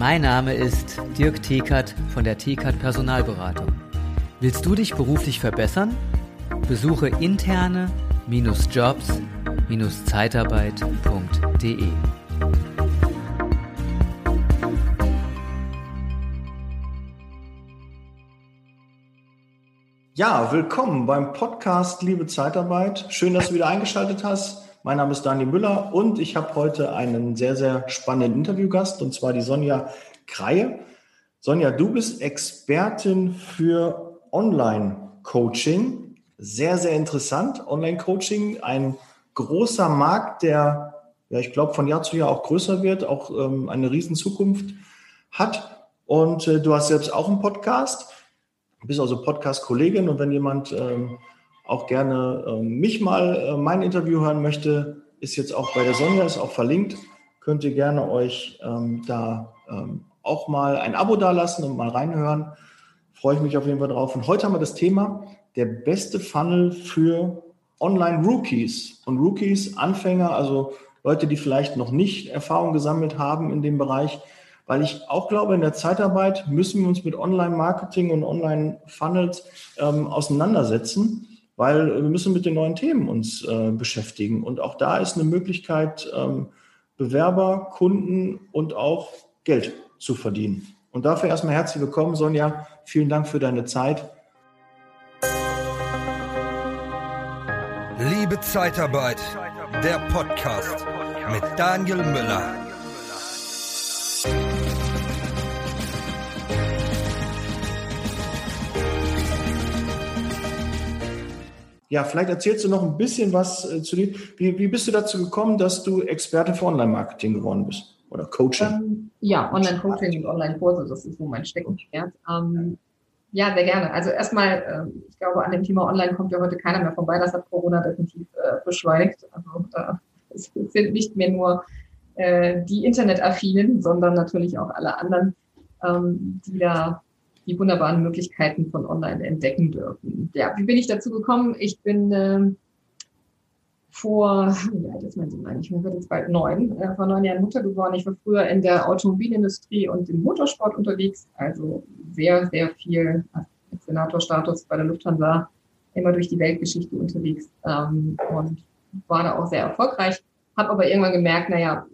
Mein Name ist Dirk Thekert von der Thekert Personalberatung. Willst du dich beruflich verbessern? Besuche interne-jobs-zeitarbeit.de. Ja, willkommen beim Podcast Liebe Zeitarbeit. Schön, dass du wieder eingeschaltet hast. Mein Name ist Daniel Müller und ich habe heute einen sehr, sehr spannenden Interviewgast und zwar die Sonja Kreie. Sonja, du bist Expertin für Online-Coaching. Sehr, sehr interessant. Online-Coaching, ein großer Markt, der, ja, ich glaube, von Jahr zu Jahr auch größer wird, auch ähm, eine riesen Zukunft hat. Und äh, du hast selbst auch einen Podcast, bist also Podcast-Kollegin und wenn jemand ähm, auch gerne äh, mich mal äh, mein Interview hören möchte, ist jetzt auch bei der Sonja, ist auch verlinkt. Könnt ihr gerne euch ähm, da ähm, auch mal ein Abo dalassen und mal reinhören. Freue ich mich auf jeden Fall drauf. Und heute haben wir das Thema der beste Funnel für Online-Rookies. Und Rookies, Anfänger, also Leute, die vielleicht noch nicht Erfahrung gesammelt haben in dem Bereich. Weil ich auch glaube, in der Zeitarbeit müssen wir uns mit Online-Marketing und Online-Funnels ähm, auseinandersetzen weil wir müssen mit den neuen Themen uns äh, beschäftigen. Und auch da ist eine Möglichkeit, ähm, Bewerber, Kunden und auch Geld zu verdienen. Und dafür erstmal herzlich willkommen, Sonja. Vielen Dank für deine Zeit. Liebe Zeitarbeit, der Podcast mit Daniel Müller. Ja, vielleicht erzählst du noch ein bisschen was äh, zu dir. Wie, wie bist du dazu gekommen, dass du Experte für Online-Marketing geworden bist? Oder Coaching? Ähm, ja, Online-Coaching und Online-Kurse, das ist so mein Steckenpferd. Ähm, ja, sehr gerne. Also erstmal, äh, ich glaube, an dem Thema Online kommt ja heute keiner mehr vorbei. Das hat Corona definitiv äh, beschleunigt. Also es sind nicht mehr nur äh, die Internetaffinen, sondern natürlich auch alle anderen, ähm, die da die wunderbaren Möglichkeiten von Online entdecken dürfen. Ja, wie bin ich dazu gekommen? Ich bin äh, vor, ja, das mein Sohn eigentlich, mir wird jetzt bald neun, äh, vor neun Jahren Mutter geworden. Ich war früher in der Automobilindustrie und im Motorsport unterwegs, also sehr, sehr viel Senatorstatus bei der Lufthansa, immer durch die Weltgeschichte unterwegs ähm, und war da auch sehr erfolgreich. Habe aber irgendwann gemerkt, naja,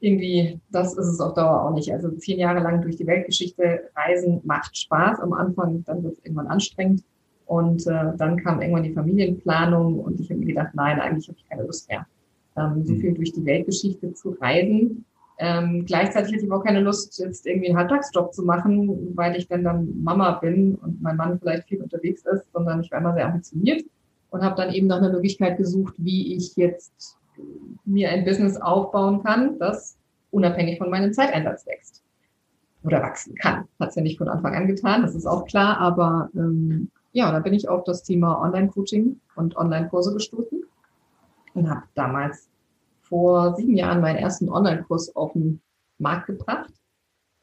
irgendwie, das ist es auf Dauer auch nicht. Also zehn Jahre lang durch die Weltgeschichte reisen macht Spaß am Anfang, dann wird es irgendwann anstrengend. Und äh, dann kam irgendwann die Familienplanung und ich habe mir gedacht, nein, eigentlich habe ich keine Lust mehr, ähm, so hm. viel durch die Weltgeschichte zu reisen. Ähm, gleichzeitig hatte ich auch keine Lust, jetzt irgendwie einen Halbtagsjob zu machen, weil ich dann dann Mama bin und mein Mann vielleicht viel unterwegs ist, sondern ich war immer sehr ambitioniert und habe dann eben nach einer Möglichkeit gesucht, wie ich jetzt mir ein Business aufbauen kann, das unabhängig von meinem Zeiteinsatz wächst oder wachsen kann. Hat es ja nicht von Anfang an getan, das ist auch klar, aber ähm, ja, da bin ich auf das Thema Online-Coaching und Online-Kurse gestoßen und habe damals vor sieben Jahren meinen ersten Online-Kurs auf den Markt gebracht.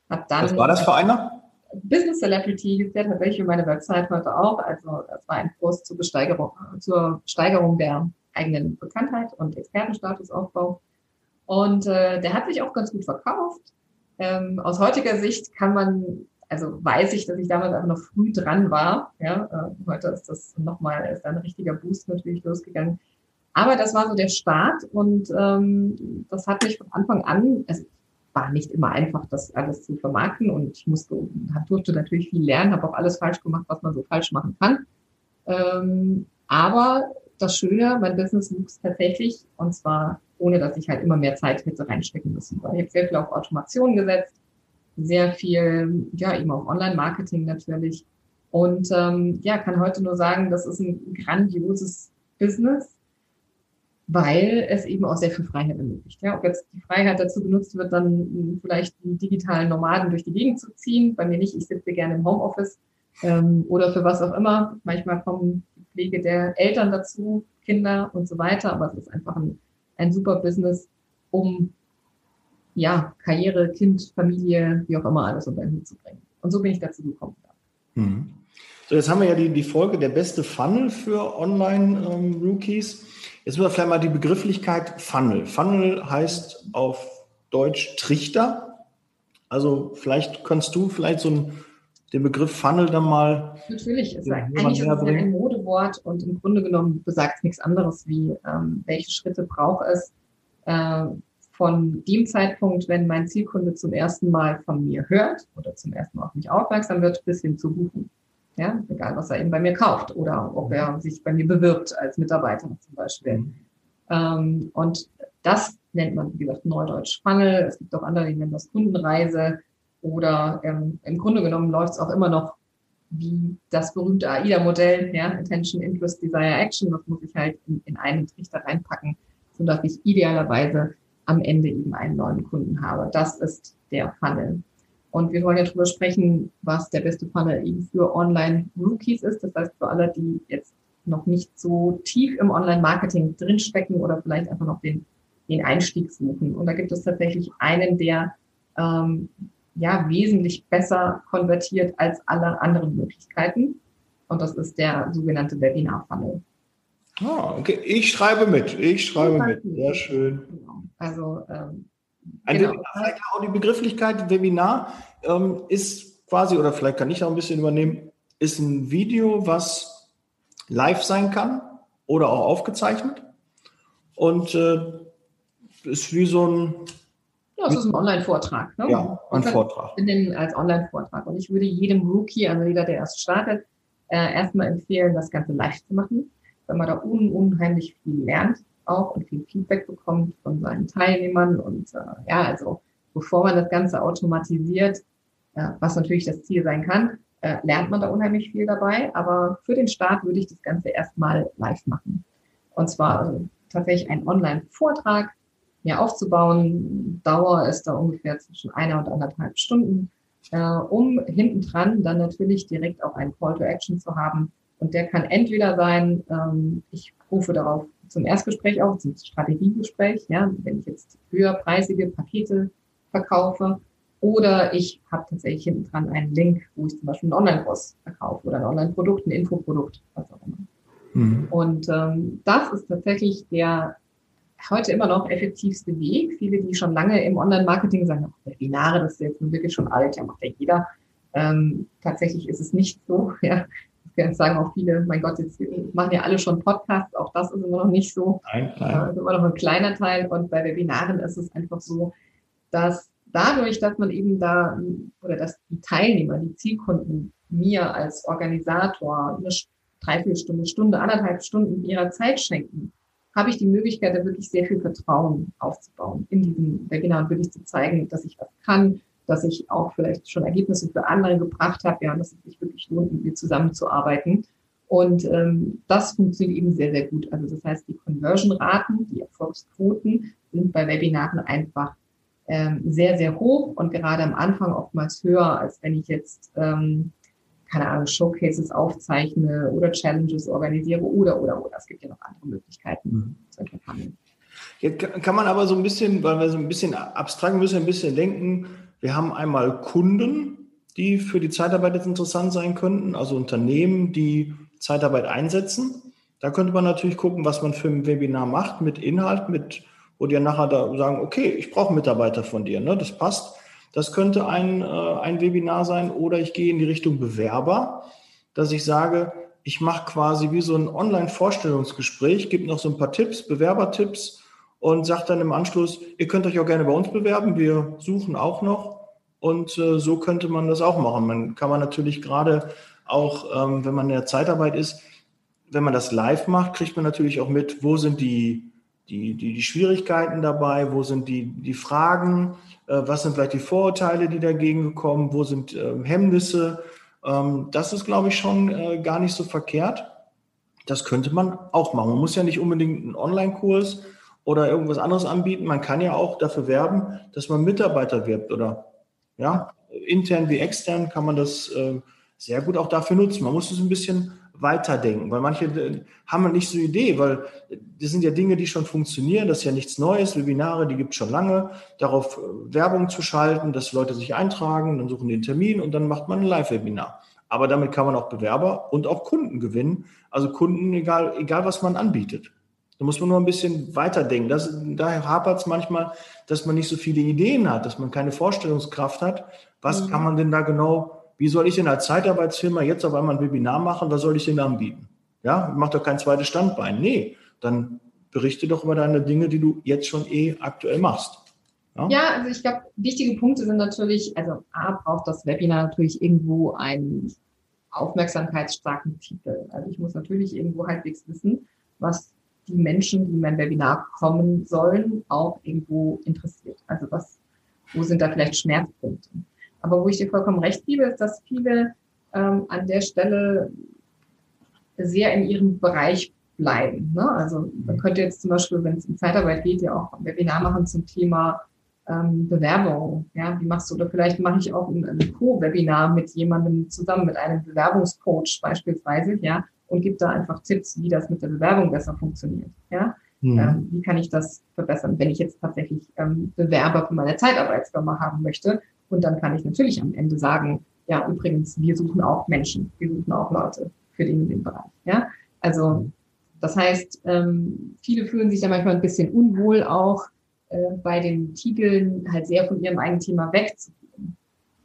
Hab dann Was war das für einer? Business Celebrity gibt ja tatsächlich meine Website heute auch. Also das war ein Kurs zur, Besteigerung, zur Steigerung der eigenen Bekanntheit und Expertenstatusaufbau. Und äh, der hat sich auch ganz gut verkauft. Ähm, aus heutiger Sicht kann man, also weiß ich, dass ich damals einfach noch früh dran war. Ja, äh, heute ist das nochmal, ist da ein richtiger Boost natürlich losgegangen. Aber das war so der Start und ähm, das hat mich von Anfang an, es war nicht immer einfach, das alles zu vermarkten und ich musste, durfte natürlich viel lernen, habe auch alles falsch gemacht, was man so falsch machen kann. Ähm, aber das Schöne, mein Business wuchs tatsächlich und zwar ohne, dass ich halt immer mehr Zeit hätte reinstecken müssen. Ich habe sehr viel auf Automation gesetzt, sehr viel, ja, eben auf Online-Marketing natürlich. Und ähm, ja, kann heute nur sagen, das ist ein grandioses Business, weil es eben auch sehr viel Freiheit ermöglicht. Ja, ob jetzt die Freiheit dazu genutzt wird, dann vielleicht die digitalen Nomaden durch die Gegend zu ziehen, bei mir nicht, ich sitze gerne im Homeoffice ähm, oder für was auch immer. Manchmal kommen Pflege der Eltern dazu, Kinder und so weiter. Aber es ist einfach ein, ein super Business, um ja, Karriere, Kind, Familie, wie auch immer, alles unter den Hut zu bringen. Und so bin ich dazu gekommen. Mhm. So, jetzt haben wir ja die, die Folge der beste Funnel für Online-Rookies. Ähm, jetzt müssen wir vielleicht mal die Begrifflichkeit Funnel. Funnel heißt auf Deutsch Trichter. Also vielleicht kannst du vielleicht so ein, den Begriff Funnel dann mal. Natürlich, ist eigentlich ist ein Modewort und im Grunde genommen besagt es nichts anderes wie, ähm, welche Schritte braucht es äh, von dem Zeitpunkt, wenn mein Zielkunde zum ersten Mal von mir hört oder zum ersten Mal auf mich aufmerksam wird, bis hin zu buchen. Ja, egal was er eben bei mir kauft oder ob er sich bei mir bewirbt als Mitarbeiter zum Beispiel. Mhm. Ähm, und das nennt man, wie gesagt, Neudeutsch Funnel. Es gibt auch andere, die nennen das Kundenreise. Oder ähm, im Grunde genommen läuft es auch immer noch wie das berühmte AIDA-Modell, ja, Attention, Interest, Desire, Action. Das muss ich halt in, in einen Trichter reinpacken, sodass ich idealerweise am Ende eben einen neuen Kunden habe. Das ist der Funnel. Und wir wollen ja darüber sprechen, was der beste Funnel eben für Online-Rookies ist. Das heißt, für alle, die jetzt noch nicht so tief im Online-Marketing drinstecken oder vielleicht einfach noch den, den Einstieg suchen. Und da gibt es tatsächlich einen, der ähm, ja wesentlich besser konvertiert als alle anderen Möglichkeiten. Und das ist der sogenannte Webinar-Funnel. Ah, okay. Ich schreibe mit. Ich schreibe mit. Sehr schön. Genau. Also ähm, ein genau. Webinar, auch die Begrifflichkeit Webinar ähm, ist quasi, oder vielleicht kann ich auch ein bisschen übernehmen, ist ein Video, was live sein kann oder auch aufgezeichnet. Und äh, ist wie so ein. Ja, es ist ein Online-Vortrag. Ne? Ja, ein Vortrag. Den als Online-Vortrag. Und ich würde jedem Rookie, also jeder, der erst startet, äh, erstmal empfehlen, das Ganze live zu machen, weil man da un unheimlich viel lernt auch und viel Feedback bekommt von seinen Teilnehmern. Und äh, ja, also bevor man das Ganze automatisiert, äh, was natürlich das Ziel sein kann, äh, lernt man da unheimlich viel dabei. Aber für den Start würde ich das Ganze erstmal live machen. Und zwar also tatsächlich einen Online-Vortrag mir aufzubauen. Dauer ist da ungefähr zwischen einer und anderthalb Stunden, äh, um hinten dran dann natürlich direkt auch einen Call to Action zu haben. Und der kann entweder sein, ähm, ich rufe darauf zum Erstgespräch auf, zum Strategiegespräch, ja, wenn ich jetzt höherpreisige Pakete verkaufe oder ich habe tatsächlich hinten dran einen Link, wo ich zum Beispiel einen Online-Kurs verkaufe oder ein Online-Produkt, ein Infoprodukt, was auch immer. Mhm. Und ähm, das ist tatsächlich der heute immer noch effektivste Weg. Viele, die schon lange im Online-Marketing sagen, Webinare, das ist jetzt nun wirklich schon alt, ja macht ja jeder. Ähm, tatsächlich ist es nicht so. Ja. Jetzt sagen auch viele, mein Gott, jetzt machen ja alle schon Podcasts, auch das ist immer noch nicht so. Nein, nein. Das ist immer noch ein kleiner Teil. Und bei Webinaren ist es einfach so, dass dadurch, dass man eben da oder dass die Teilnehmer, die Zielkunden mir als Organisator eine Dreiviertelstunde, Stunde, anderthalb Stunden ihrer Zeit schenken, habe ich die Möglichkeit, da wirklich sehr viel Vertrauen aufzubauen in diesem Webinar und wirklich zu zeigen, dass ich was kann, dass ich auch vielleicht schon Ergebnisse für andere gebracht habe, ja, dass es sich wirklich lohnt, mit mir zusammenzuarbeiten. Und ähm, das funktioniert eben sehr, sehr gut. Also das heißt, die Conversion-Raten, die Erfolgsquoten sind bei Webinaren einfach ähm, sehr, sehr hoch und gerade am Anfang oftmals höher, als wenn ich jetzt, ähm, keine Ahnung, Showcases aufzeichne oder Challenges organisiere oder, oder, oder. Es gibt ja noch andere Möglichkeiten, mhm. solche Handeln. Jetzt kann man aber so ein bisschen, weil wir so ein bisschen abstrakt müssen, ein bisschen denken. Wir haben einmal Kunden, die für die Zeitarbeit jetzt interessant sein könnten, also Unternehmen, die Zeitarbeit einsetzen. Da könnte man natürlich gucken, was man für ein Webinar macht mit Inhalt, mit wo die nachher da sagen, okay, ich brauche Mitarbeiter von dir, ne? das passt. Das könnte ein, äh, ein Webinar sein oder ich gehe in die Richtung Bewerber, dass ich sage, ich mache quasi wie so ein Online-Vorstellungsgespräch, gebe noch so ein paar Tipps, Bewerbertipps und sage dann im Anschluss, ihr könnt euch auch gerne bei uns bewerben, wir suchen auch noch und äh, so könnte man das auch machen. Man kann man natürlich gerade auch, ähm, wenn man in der Zeitarbeit ist, wenn man das live macht, kriegt man natürlich auch mit, wo sind die die, die, die Schwierigkeiten dabei, wo sind die, die Fragen, was sind vielleicht die Vorurteile, die dagegen kommen, wo sind äh, Hemmnisse. Ähm, das ist, glaube ich, schon äh, gar nicht so verkehrt. Das könnte man auch machen. Man muss ja nicht unbedingt einen Online-Kurs oder irgendwas anderes anbieten. Man kann ja auch dafür werben, dass man Mitarbeiter wirbt oder ja, intern wie extern kann man das äh, sehr gut auch dafür nutzen. Man muss es ein bisschen weiterdenken, weil manche äh, haben nicht so eine Idee, weil das sind ja Dinge, die schon funktionieren, das ist ja nichts Neues, Webinare, die gibt es schon lange, darauf äh, Werbung zu schalten, dass Leute sich eintragen, dann suchen die einen Termin und dann macht man ein Live-Webinar. Aber damit kann man auch Bewerber und auch Kunden gewinnen, also Kunden, egal, egal was man anbietet. Da muss man nur ein bisschen weiterdenken. Das, daher hapert es manchmal, dass man nicht so viele Ideen hat, dass man keine Vorstellungskraft hat. Was mhm. kann man denn da genau, wie soll ich denn als Zeitarbeitsfirma jetzt auf einmal ein Webinar machen? Was soll ich denn anbieten? Ja, mach doch kein zweites Standbein. Nee, dann berichte doch über deine Dinge, die du jetzt schon eh aktuell machst. Ja, ja also ich glaube, wichtige Punkte sind natürlich, also A, braucht das Webinar natürlich irgendwo einen aufmerksamkeitsstarken Titel. Also ich muss natürlich irgendwo halbwegs wissen, was die Menschen, die in mein Webinar kommen sollen, auch irgendwo interessiert. Also was, wo sind da vielleicht Schmerzpunkte? Aber wo ich dir vollkommen recht gebe, ist, dass viele ähm, an der Stelle sehr in ihrem Bereich bleiben. Ne? Also man könnte jetzt zum Beispiel, wenn es um Zeitarbeit geht, ja auch ein Webinar machen zum Thema ähm, Bewerbung. Ja, wie machst du? Oder vielleicht mache ich auch ein, ein Co-Webinar mit jemandem zusammen, mit einem Bewerbungscoach beispielsweise, ja, und gebe da einfach Tipps, wie das mit der Bewerbung besser funktioniert. Ja, mhm. ähm, wie kann ich das verbessern, wenn ich jetzt tatsächlich ähm, Bewerber für meine Zeitarbeitsfirma haben möchte? Und dann kann ich natürlich am Ende sagen, ja, übrigens, wir suchen auch Menschen, wir suchen auch Leute für den, den Bereich. Ja, also das heißt, ähm, viele fühlen sich da manchmal ein bisschen unwohl auch äh, bei den Titeln halt sehr von ihrem eigenen Thema wegzugehen.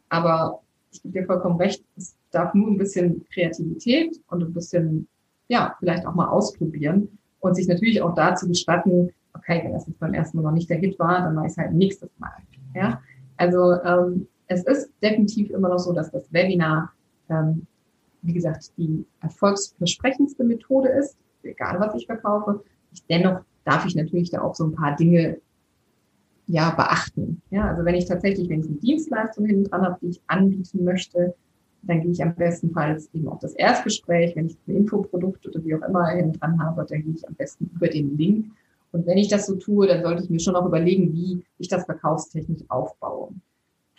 Aber ich gebe dir vollkommen recht, es darf nur ein bisschen Kreativität und ein bisschen, ja, vielleicht auch mal ausprobieren und sich natürlich auch dazu gestatten, okay, wenn das jetzt beim ersten Mal noch nicht der Hit war, dann mache ich es halt nächstes Mal. Ja, also ähm, es ist definitiv immer noch so, dass das Webinar, ähm, wie gesagt, die erfolgsversprechendste Methode ist egal was ich verkaufe. Ich, dennoch darf ich natürlich da auch so ein paar Dinge ja beachten. Ja, also wenn ich tatsächlich, wenn ich eine Dienstleistung hinten dran habe, die ich anbieten möchte, dann gehe ich am bestenfalls eben auf das Erstgespräch. Wenn ich ein Infoprodukt oder wie auch immer hinten dran habe, dann gehe ich am besten über den Link. Und wenn ich das so tue, dann sollte ich mir schon auch überlegen, wie ich das verkaufstechnisch aufbaue.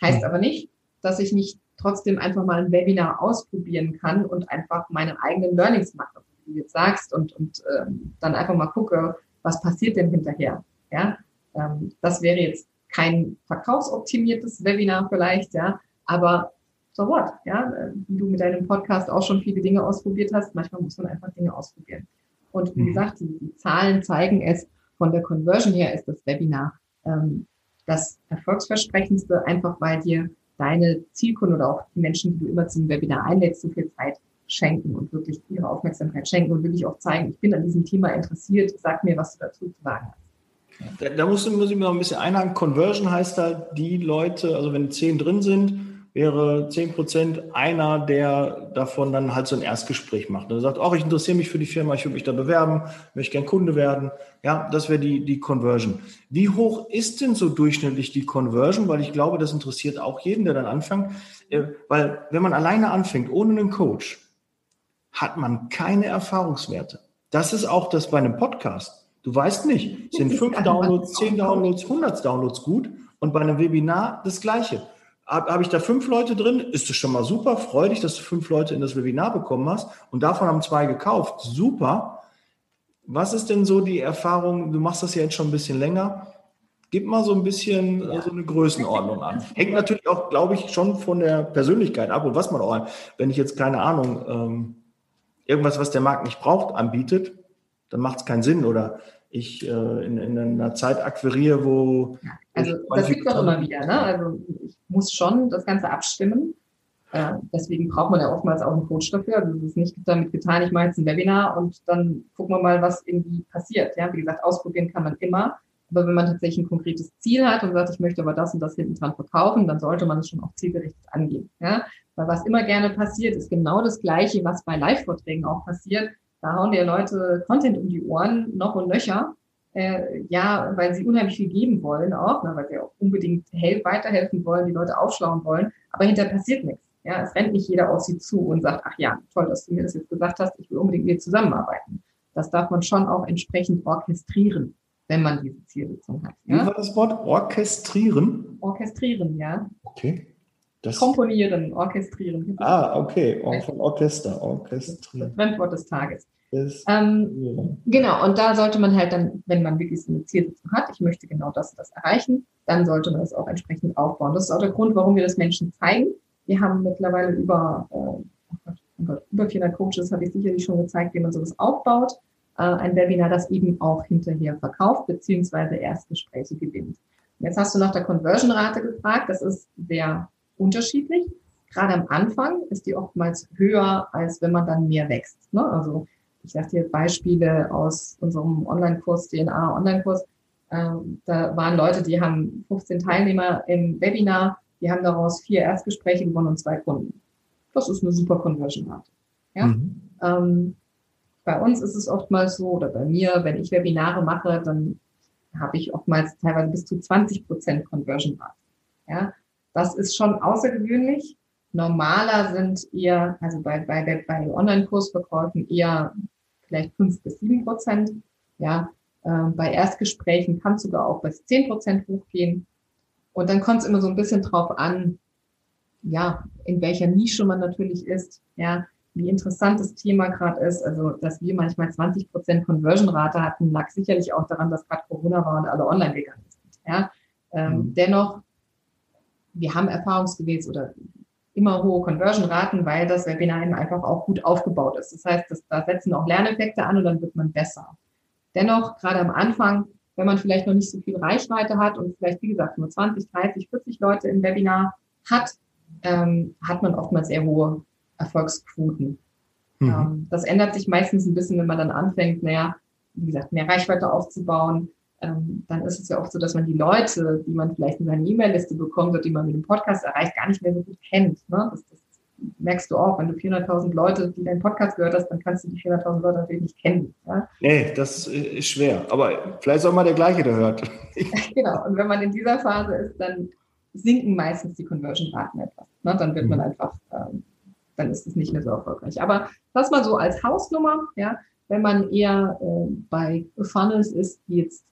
Heißt aber nicht, dass ich nicht trotzdem einfach mal ein Webinar ausprobieren kann und einfach meine eigenen Learnings mache du jetzt sagst und, und ähm, dann einfach mal gucke, was passiert denn hinterher. Ja, ähm, das wäre jetzt kein verkaufsoptimiertes Webinar vielleicht, ja, aber so what, ja, wie du mit deinem Podcast auch schon viele Dinge ausprobiert hast, manchmal muss man einfach Dinge ausprobieren. Und wie mhm. gesagt, die, die, Zahlen zeigen es, von der Conversion her ist das Webinar ähm, das erfolgsversprechendste, einfach weil dir deine Zielkunden oder auch die Menschen, die du immer zum Webinar einlädst, so viel Zeit schenken und wirklich ihre Aufmerksamkeit schenken und wirklich auch zeigen, ich bin an diesem Thema interessiert, sag mir, was du dazu zu sagen hast. Da, da muss, muss ich mir noch ein bisschen einhaken. Conversion heißt da, die Leute, also wenn zehn drin sind, wäre zehn Prozent einer, der davon dann halt so ein Erstgespräch macht. Und sagt, oh, ich interessiere mich für die Firma, ich würde mich da bewerben, möchte gern Kunde werden. Ja, das wäre die, die Conversion. Wie hoch ist denn so durchschnittlich die Conversion? Weil ich glaube, das interessiert auch jeden, der dann anfängt. Äh, weil wenn man alleine anfängt, ohne einen Coach, hat man keine Erfahrungswerte. Das ist auch das bei einem Podcast. Du weißt nicht, sind fünf Downloads, zehn Downloads, 100 Downloads gut und bei einem Webinar das Gleiche. Habe hab ich da fünf Leute drin, ist das schon mal super. Freu dich, dass du fünf Leute in das Webinar bekommen hast und davon haben zwei gekauft. Super. Was ist denn so die Erfahrung? Du machst das ja jetzt schon ein bisschen länger. Gib mal so ein bisschen ja. so eine Größenordnung an. Hängt natürlich auch, glaube ich, schon von der Persönlichkeit ab und was man auch, wenn ich jetzt keine Ahnung, ähm, irgendwas, was der Markt nicht braucht, anbietet, dann macht es keinen Sinn. Oder ich äh, in, in, einer Zeit akquiriere, wo. Also das gibt es auch immer wieder. Ne? Also ich muss schon das Ganze abstimmen. Äh, deswegen braucht man ja oftmals auch einen Coach dafür. Also es ist nicht damit getan, ich mache jetzt ein Webinar und dann gucken wir mal, was irgendwie passiert. Ja, wie gesagt, ausprobieren kann man immer. Aber wenn man tatsächlich ein konkretes Ziel hat und sagt, ich möchte aber das und das hinten dran verkaufen, dann sollte man es schon auch zielgerichtet angehen. Ja? Weil was immer gerne passiert, ist genau das Gleiche, was bei Live-Vorträgen auch passiert. Da hauen dir Leute Content um die Ohren, noch und nöcher. Äh, ja, weil sie unheimlich viel geben wollen auch, ne, weil sie auch unbedingt help, weiterhelfen wollen, die Leute aufschlauen wollen. Aber hinterher passiert nichts. Ja, es rennt nicht jeder auf sie zu und sagt, ach ja, toll, dass du mir das jetzt gesagt hast, ich will unbedingt mit dir zusammenarbeiten. Das darf man schon auch entsprechend orchestrieren wenn man diese Zielsetzung hat. Ja? Wie war das Wort? Orchestrieren? Orchestrieren, ja. Okay. Das Komponieren, orchestrieren. Ah, okay. Or von Orchester, orchestrieren. Das Fremdwort des Tages. Ähm, genau, und da sollte man halt dann, wenn man wirklich so eine Zielsetzung hat, ich möchte genau das und das erreichen, dann sollte man das auch entsprechend aufbauen. Das ist auch der Grund, warum wir das Menschen zeigen. Wir haben mittlerweile über, äh, oh Gott, oh Gott, über 400 Coaches, habe ich sicherlich schon gezeigt, wie man sowas aufbaut. äh, ein Webinar, das eben auch hinterher verkauft beziehungsweise Erstgespräche gewinnt. Jetzt hast du nach der Conversion-Rate gefragt. Das ist sehr unterschiedlich. Gerade am Anfang ist die oftmals höher, als wenn man dann mehr wächst. Ne? Also ich sage dir Beispiele aus unserem Online-Kurs, DNA-Online-Kurs. Ähm, da waren Leute, die haben 15 Teilnehmer im Webinar, die haben daraus vier Erstgespräche gewonnen und zwei Kunden. Das ist eine super Conversion-Rate. Ja? Mhm. Ähm, bei uns ist es oftmals so, oder bei mir, wenn ich Webinare mache, dann habe ich oftmals teilweise bis zu 20 Prozent Conversion Rate. Ja, das ist schon außergewöhnlich. Normaler sind eher, also bei, bei, bei Online-Kursverkäufen eher vielleicht fünf bis sieben Prozent. Ja, äh, bei Erstgesprächen kann es sogar auch bis zehn Prozent hochgehen. Und dann kommt es immer so ein bisschen drauf an, ja, in welcher Nische man natürlich ist. Ja, wie interessant das Thema gerade ist. Also, dass wir manchmal 20 Prozent Conversion-Rate hatten, lag sicherlich auch daran, dass gerade Corona war und alle online gegangen sind. Ja? Ähm, mhm. Dennoch, wir haben erfahrungsgemäß oder immer hohe Conversion-Raten, weil das Webinar eben einfach auch gut aufgebaut ist. Das heißt, dass, da setzen auch Lerneffekte an und dann wird man besser. Dennoch, gerade am Anfang, wenn man vielleicht noch nicht so viel Reichweite hat und vielleicht, wie gesagt, nur 20, 30, 40 Leute im Webinar hat, ähm, hat man oftmals sehr hohe Erfolgsquoten. Mhm. Ähm, das ändert sich meistens ein bisschen, wenn man dann anfängt, naja, wie gesagt, mehr Reichweite aufzubauen. Ähm, dann ist es ja oft so, dass man die Leute, die man vielleicht in seine E-Mail-Liste bekommt oder die man mit dem Podcast erreicht, gar nicht mehr so gut kennt. Ne? Das, das merkst du auch, wenn du 400.000 Leute, die deinen Podcast gehört hast, dann kannst du die 400.000 Leute natürlich nicht kennen. Ja? Nee, das ist schwer. Aber vielleicht auch mal der gleiche, der hört. genau. Und wenn man in dieser Phase ist, dann sinken meistens die Conversion-Raten etwas. Ne? Dann wird mhm. man einfach ähm, dann ist es nicht mehr so erfolgreich. Aber das mal so als Hausnummer, ja, wenn man eher äh, bei Funnels ist, die jetzt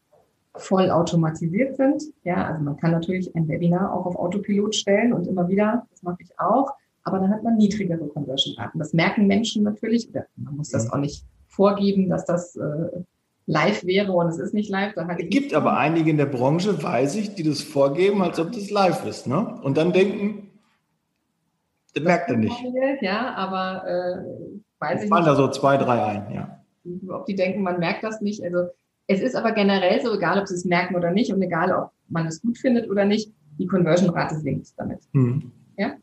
voll automatisiert sind. Ja, also man kann natürlich ein Webinar auch auf Autopilot stellen und immer wieder, das mache ich auch, aber dann hat man niedrigere Conversion-Raten. Das merken Menschen natürlich, man muss das mhm. auch nicht vorgeben, dass das äh, live wäre und es ist nicht live. Da es gibt aber einige in der Branche, weiß ich, die das vorgeben, als ob das live ist. Ne? Und dann denken, das merkt er nicht. Ja, aber äh, weiß ich nicht. da so zwei, drei ein, ja. Ob die denken, man merkt das nicht. Also es ist aber generell so, egal ob sie es merken oder nicht und egal ob man es gut findet oder nicht, die Conversion-Rate sinkt damit. Mhm. Ja?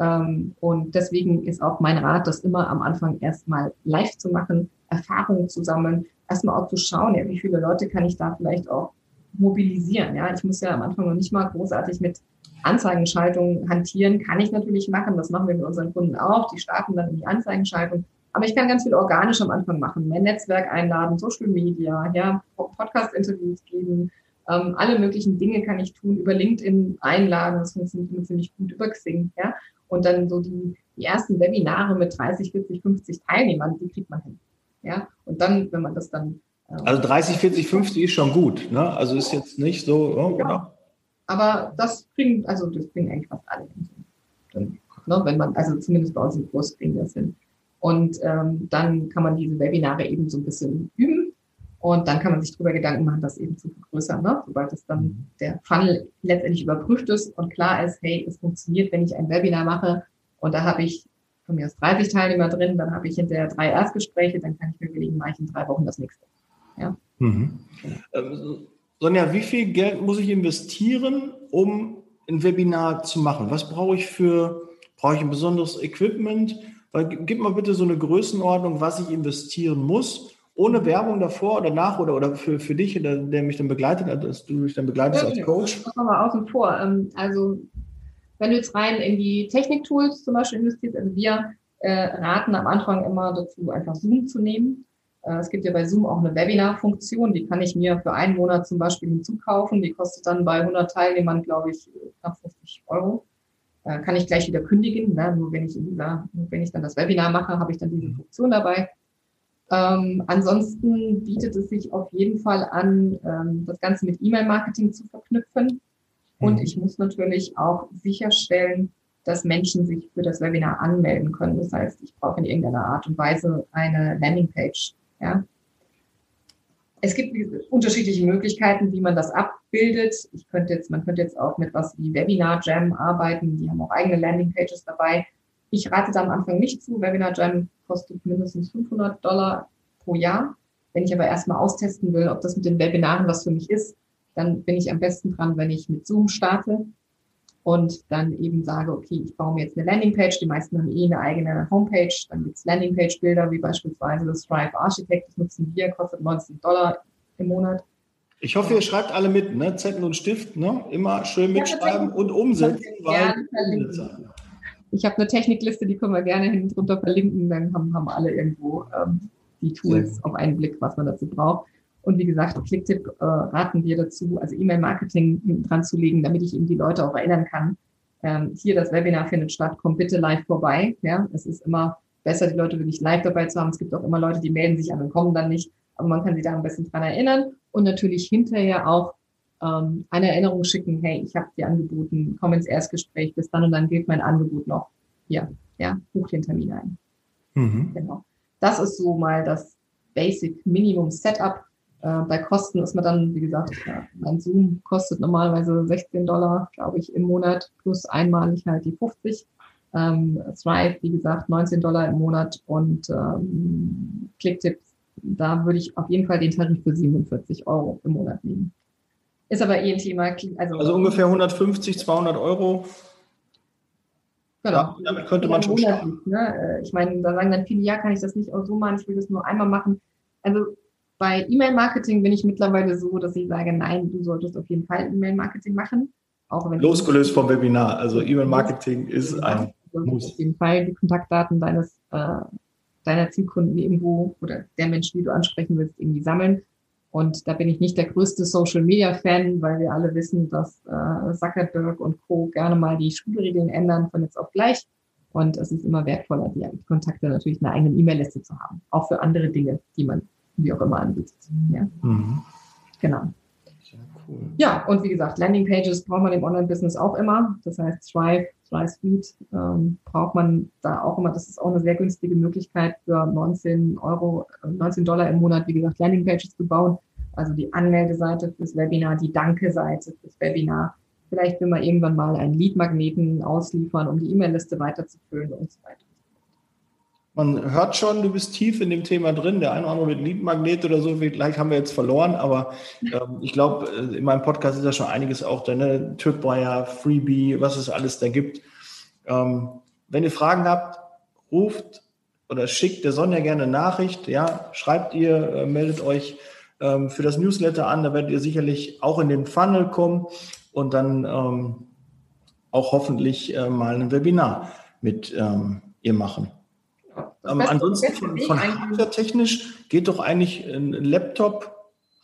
Ähm, und deswegen ist auch mein Rat, das immer am Anfang erstmal live zu machen, Erfahrungen zu sammeln, erstmal auch zu schauen, ja, wie viele Leute kann ich da vielleicht auch mobilisieren. Ja, ich muss ja am Anfang noch nicht mal großartig mit Anzeigenschaltung hantieren kann ich natürlich machen. Das machen wir mit unseren Kunden auch. Die starten dann in die Anzeigenschaltung. Aber ich kann ganz viel organisch am Anfang machen. Mein Netzwerk einladen, Social Media, ja, Podcast-Interviews geben. Ähm, alle möglichen Dinge kann ich tun. Über LinkedIn einladen. Das funktioniert ziemlich gut. Über Xing, ja. Und dann so die, die ersten Webinare mit 30, 40, 50 Teilnehmern, die kriegt man hin. Ja. Und dann, wenn man das dann ähm, also 30, 40, 50 ist schon gut, ne? Also ist jetzt nicht so, oh, ja. oder? Aber das kriegen, also das kriegen eigentlich fast alle hin. Ne, wenn man, also zumindest bei uns im Kurs kriegen das hin. Und ähm, dann kann man diese Webinare eben so ein bisschen üben und dann kann man sich darüber Gedanken machen, das eben zu vergrößern, ne? sobald es dann mhm. der Funnel letztendlich überprüft ist und klar ist, hey, es funktioniert, wenn ich ein Webinar mache und da habe ich von mir aus 30 Teilnehmer drin, dann habe ich hinterher drei Erstgespräche, dann kann ich mir überlegen, mache ich in drei Wochen das nächste. Ja. Mhm. Ähm, Sonja, wie viel Geld muss ich investieren, um ein Webinar zu machen? Was brauche ich für, brauche ich ein besonderes Equipment? Gib mal bitte so eine Größenordnung, was ich investieren muss, ohne Werbung davor oder nach oder, oder für, für dich, der, der mich dann begleitet, dass du mich dann begleitest ja, als Coach. Das machen wir außen vor. Ähm, also, wenn du jetzt rein in die Technik-Tools zum Beispiel investierst, also wir äh, raten am Anfang immer dazu, einfach Zoom zu nehmen. Äh, es gibt ja bei Zoom auch eine Webinar-Funktion, die kann ich mir für einen Monat zum Beispiel hinzukaufen. Die kostet dann bei 100 Teilnehmern, glaube ich, knapp 50 Euro. Äh, kann ich gleich wieder kündigen. Ne? Nur, wenn ich, nur wenn ich dann das Webinar mache, habe ich dann diese Funktion dabei. Ähm, ansonsten bietet es sich auf jeden Fall an, ähm, das Ganze mit E-Mail-Marketing zu verknüpfen. Und mhm. ich muss natürlich auch sicherstellen, dass Menschen sich für das Webinar anmelden können. Das heißt, ich brauche in irgendeiner Art und Weise eine Landingpage ja. Es gibt unterschiedliche Möglichkeiten, wie man das abbildet. Ich könnte jetzt, man könnte jetzt auch mit was wie Webinar Jam arbeiten. Die haben auch eigene Landingpages dabei. Ich rate da am Anfang nicht zu. Webinar Jam kostet mindestens 500 Dollar pro Jahr. Wenn ich aber erstmal austesten will, ob das mit den Webinaren was für mich ist, dann bin ich am besten dran, wenn ich mit Zoom starte und dann eben sage, okay, ich baue mir jetzt eine Landingpage. Die meisten haben eh eine eigene Homepage. Dann gibt's Landingpage-Bilder, wie beispielsweise das Strive Architect. Das nutzen wir, kostet 19 Dollar im Monat. Ich hoffe, ihr schreibt alle mit, ne? Zettel und Stift, ne? Immer schön mitschreiben ja, und umsetzen. Weil ich habe eine Technikliste, die können wir gerne hinten drunter verlinken. Dann haben, haben alle irgendwo ähm, die Tools auf einen Blick, was man dazu braucht. Und wie gesagt, Klicktipp äh, raten wir dazu, also E-Mail-Marketing dran zu legen, damit ich eben die Leute auch erinnern kann. Ähm, hier, das Webinar findet statt, kommt bitte live vorbei. Ja, es ist immer besser, die Leute wirklich live dabei zu haben. Es gibt auch immer Leute, die melden sich an und kommen dann nicht. Aber man kann sie da am besten dran erinnern und natürlich hinterher auch ähm, eine Erinnerung schicken, hey, ich habe dir angeboten, komm ins Erstgespräch, bis dann und dann gilt mein Angebot noch. Hier, ja, buch den Termin ein. Mhm. Genau. Das ist so mal das Basic Minimum Setup. Äh, bei Kosten ist man dann, wie gesagt, ja, mein Zoom kostet normalerweise 16 Dollar, glaube ich, im Monat, plus einmalig halt die 50. Ähm, Thrive, wie gesagt, 19 Dollar im Monat und ähm, Clicktip, da würde ich auf jeden Fall den Tarif für 47 Euro im Monat nehmen. Ist aber eh ein Thema. Also, also ungefähr 150, 200 Euro. Genau. Ja, damit könnte man schon starten. Ne? Äh, ich meine, da sagen dann viele, ja, kann ich das nicht auch so machen, ich will das nur einmal machen. Also bei E-Mail-Marketing bin ich mittlerweile so, dass ich sage, nein, du solltest auf jeden Fall E-Mail-Marketing machen. Auch wenn Losgelöst vom Webinar. Also E-Mail-Marketing ist ein Muss. Auf jeden Fall die Kontaktdaten deines, äh, deiner Zielkunden irgendwo oder der Menschen, die du ansprechen willst, irgendwie sammeln. Und da bin ich nicht der größte Social-Media-Fan, weil wir alle wissen, dass äh, Zuckerberg und Co. gerne mal die Spielregeln ändern von jetzt auf gleich. Und es ist immer wertvoller, die Kontakte natürlich in einer eigenen E-Mail-Liste zu haben. Auch für andere Dinge, die man wie auch immer anbietet. Ja. Mhm. Genau. Cool. Ja, und wie gesagt, Landingpages braucht man im Online-Business auch immer. Das heißt, Thrive, Thrive Suite ähm, braucht man da auch immer. Das ist auch eine sehr günstige Möglichkeit für 19 Euro, 19 äh, Dollar im Monat, wie gesagt, Landingpages zu bauen. Also die Anmeldeseite fürs Webinar, die Danke-Seite fürs Webinar. Vielleicht will man irgendwann mal einen Lead-Magneten ausliefern, um die E-Mail-Liste weiterzufüllen und so weiter. Man hört schon, du bist tief in dem Thema drin. Der eine oder andere mit Leadmagnet oder so, vielleicht haben wir jetzt verloren, aber ähm, ich glaube, äh, in meinem Podcast ist ja schon einiges auch drin. Ne? Tripwire, Freebie, was es alles da gibt. Ähm, wenn ihr Fragen habt, ruft oder schickt der Sonja gerne eine Nachricht. Ja, schreibt ihr, äh, meldet euch ähm, für das Newsletter an. Da werdet ihr sicherlich auch in den Funnel kommen und dann ähm, auch hoffentlich äh, mal ein Webinar mit ähm, ihr machen. Ähm, ansonsten von, von hardware-technisch geht doch eigentlich ein Laptop,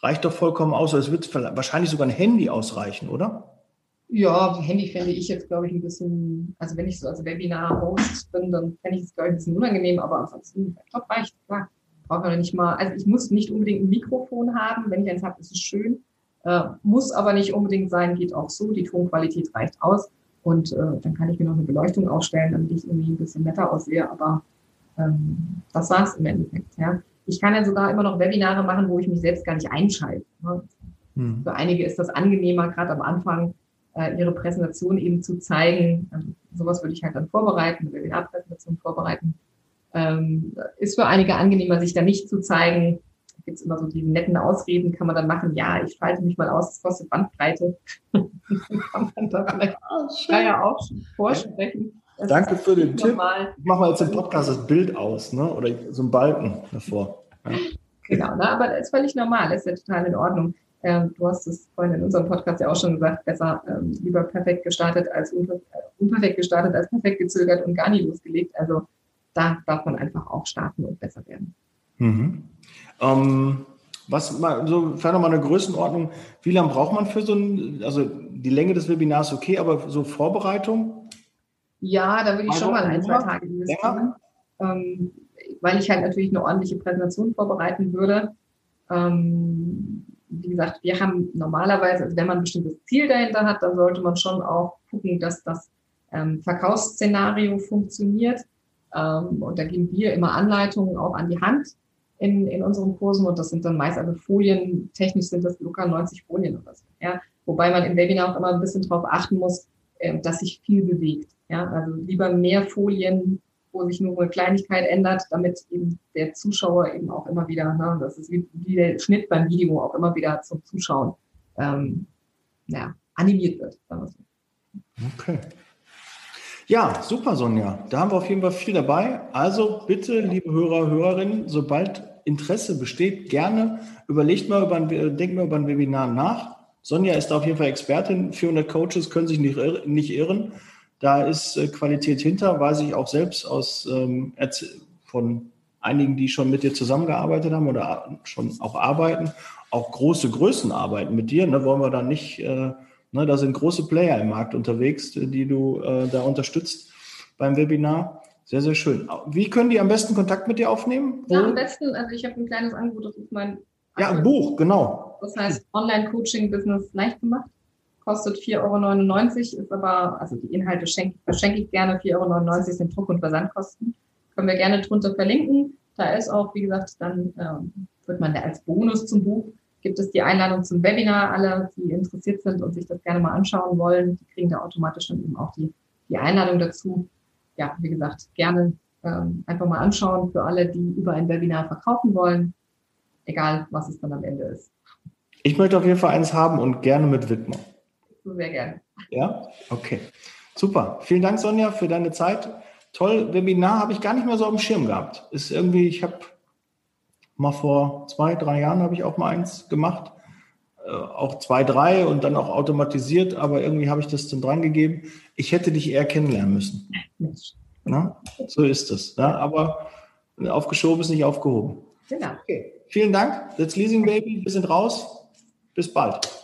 reicht doch vollkommen aus. Es wird wahrscheinlich sogar ein Handy ausreichen, oder? Ja, Handy fände ich jetzt, glaube ich, ein bisschen, also wenn ich so als Webinar-Host bin, dann fände ich es, glaube ich, ein bisschen unangenehm, aber ansonsten, Laptop reicht, klar. Braucht man nicht mal, also ich muss nicht unbedingt ein Mikrofon haben, wenn ich eins habe, ist es schön. Äh, muss aber nicht unbedingt sein, geht auch so, die Tonqualität reicht aus. Und äh, dann kann ich mir noch eine Beleuchtung aufstellen, damit ich irgendwie ein bisschen netter aussehe, aber ähm, das war es im Endeffekt. Ja. Ich kann ja sogar immer noch Webinare machen, wo ich mich selbst gar nicht einschalte. Ne? Hm. Für einige ist das angenehmer, gerade am Anfang äh, ihre Präsentation eben zu zeigen. Ähm, sowas würde ich halt dann vorbereiten, eine Webinarpräsentation vorbereiten. Ähm, ist für einige angenehmer, sich da nicht zu zeigen. Da gibt es immer so die netten Ausreden, kann man dann machen, ja, ich schalte mich mal aus, das kostet Bandbreite. kann man da vielleicht ja auch vorsprechen. Das Danke für den Tipp. Normal. Ich mache mal jetzt im Podcast das Bild aus, ne? oder so ein Balken davor. Ja. Genau, ne? aber das ist völlig normal, das ist ja total in Ordnung. Ähm, du hast es vorhin in unserem Podcast ja auch schon gesagt, besser ähm, lieber perfekt gestartet als unper unperfekt gestartet als perfekt gezögert und gar nie losgelegt. Also da darf man einfach auch starten und besser werden. Mhm. Ähm, was mal so vielleicht nochmal eine Größenordnung, wie lange braucht man für so ein, also die Länge des Webinars okay, aber so Vorbereitung? Ja, da würde ich schon mal ein, zwei Tage investieren, ähm, weil ich halt natürlich eine ordentliche Präsentation vorbereiten würde. Ähm, wie gesagt, wir haben normalerweise, also wenn man ein bestimmtes Ziel dahinter hat, dann sollte man schon auch gucken, dass das ähm, Verkaufsszenario funktioniert. Ähm, und da geben wir immer Anleitungen auch an die Hand in, in unseren Kursen und das sind dann meist also Folien, technisch sind das locker 90 Folien oder so. Ja? Wobei man im Webinar auch immer ein bisschen darauf achten muss, äh, dass sich viel bewegt. Ja, also lieber mehr Folien wo sich nur eine Kleinigkeit ändert, damit eben der Zuschauer eben auch immer wieder, ne, das ist wie, wie der Schnitt beim Video auch immer wieder zum Zuschauen ähm, ja, animiert wird. Okay. Ja, super, Sonja. Da haben wir auf jeden Fall viel dabei. Also bitte, liebe Hörer, Hörerinnen, sobald Interesse besteht, gerne überlegt mal über ein, denkt mal über ein Webinar nach. Sonja ist da auf jeden Fall Expertin. 400 Coaches können sich nicht, nicht irren. Da ist äh, Qualität hinter, weiß ich auch selbst aus ähm, von einigen, die schon mit dir zusammengearbeitet haben oder schon auch arbeiten. Auch große Größen arbeiten mit dir. Ne, wollen wir da nicht, äh, ne, da sind große Player im Markt unterwegs, die du äh, da unterstützt beim Webinar. Sehr, sehr schön. Wie können die am besten Kontakt mit dir aufnehmen? Ja, am besten, also ich habe ein kleines Angebot, das ist mein. Ja, ein Buch, genau. Das heißt Online-Coaching-Business leicht gemacht. Kostet 4,99 Euro, ist aber, also die Inhalte schenke, verschenke ich gerne. 4,99 Euro sind Druck- und Versandkosten. Können wir gerne drunter verlinken. Da ist auch, wie gesagt, dann ähm, wird man da als Bonus zum Buch, gibt es die Einladung zum Webinar. Alle, die interessiert sind und sich das gerne mal anschauen wollen, die kriegen da automatisch dann eben auch die, die Einladung dazu ja, wie gesagt, gerne ähm, einfach mal anschauen für alle, die über ein Webinar verkaufen wollen, egal was es dann am Ende ist. Ich möchte auf jeden Fall eins haben und gerne mit Widmer. Sehr gerne. Ja, okay. Super. Vielen Dank, Sonja, für deine Zeit. Toll, Webinar habe ich gar nicht mehr so auf dem Schirm gehabt. Ist irgendwie, ich habe mal vor zwei, drei Jahren habe ich auch mal eins gemacht. Äh, auch zwei, drei und dann auch automatisiert, aber irgendwie habe ich das dann dran gegeben. Ich hätte dich eher kennenlernen müssen. Na? So ist es. Ja? Aber aufgeschoben ist nicht aufgehoben. Genau. Okay. Vielen Dank. That's Leasing Baby. Wir sind raus. Bis bald.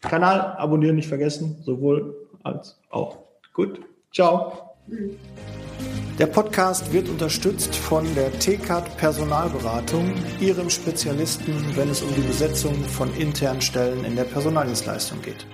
Kanal abonnieren nicht vergessen, sowohl als auch. Gut. Ciao. Der Podcast wird unterstützt von der TCAT Personalberatung, ihrem Spezialisten, wenn es um die Besetzung von internen Stellen in der Personaldienstleistung geht.